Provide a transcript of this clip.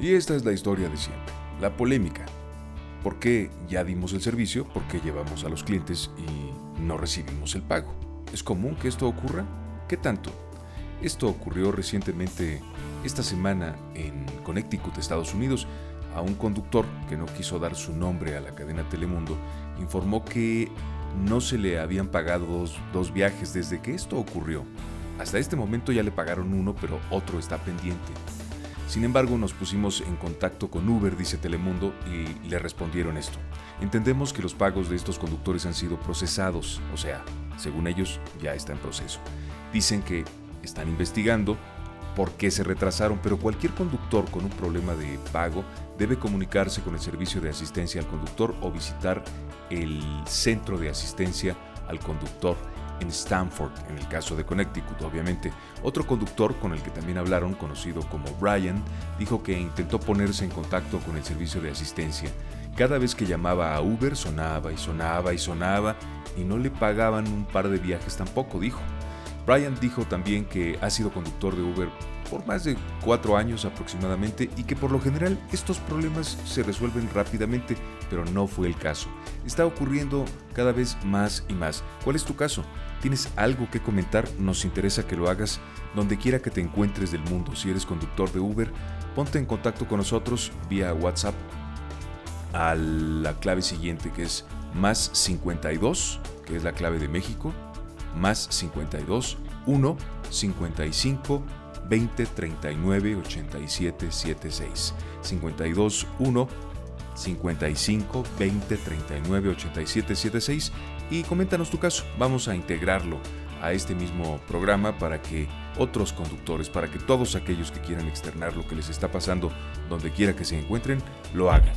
Y esta es la historia de siempre, la polémica. ¿Por qué ya dimos el servicio? ¿Por qué llevamos a los clientes y no recibimos el pago? ¿Es común que esto ocurra? ¿Qué tanto? Esto ocurrió recientemente esta semana en Connecticut, Estados Unidos. A un conductor que no quiso dar su nombre a la cadena Telemundo informó que no se le habían pagado dos, dos viajes desde que esto ocurrió. Hasta este momento ya le pagaron uno, pero otro está pendiente. Sin embargo, nos pusimos en contacto con Uber, dice Telemundo, y le respondieron esto. Entendemos que los pagos de estos conductores han sido procesados, o sea, según ellos, ya está en proceso. Dicen que están investigando por qué se retrasaron, pero cualquier conductor con un problema de pago debe comunicarse con el servicio de asistencia al conductor o visitar el centro de asistencia al conductor en Stanford, en el caso de Connecticut, obviamente. Otro conductor con el que también hablaron, conocido como Brian, dijo que intentó ponerse en contacto con el servicio de asistencia. Cada vez que llamaba a Uber sonaba y sonaba y sonaba y no le pagaban un par de viajes tampoco, dijo. Brian dijo también que ha sido conductor de Uber por más de cuatro años aproximadamente y que por lo general estos problemas se resuelven rápidamente, pero no fue el caso. Está ocurriendo cada vez más y más. ¿Cuál es tu caso? ¿Tienes algo que comentar? Nos interesa que lo hagas donde quiera que te encuentres del mundo. Si eres conductor de Uber, ponte en contacto con nosotros vía WhatsApp a la clave siguiente que es más 52, que es la clave de México, más 52 1 55 20 39 87 76 52 1 55 20 39 87 76 y coméntanos tu caso. Vamos a integrarlo a este mismo programa para que otros conductores, para que todos aquellos que quieran externar lo que les está pasando donde quiera que se encuentren, lo hagan.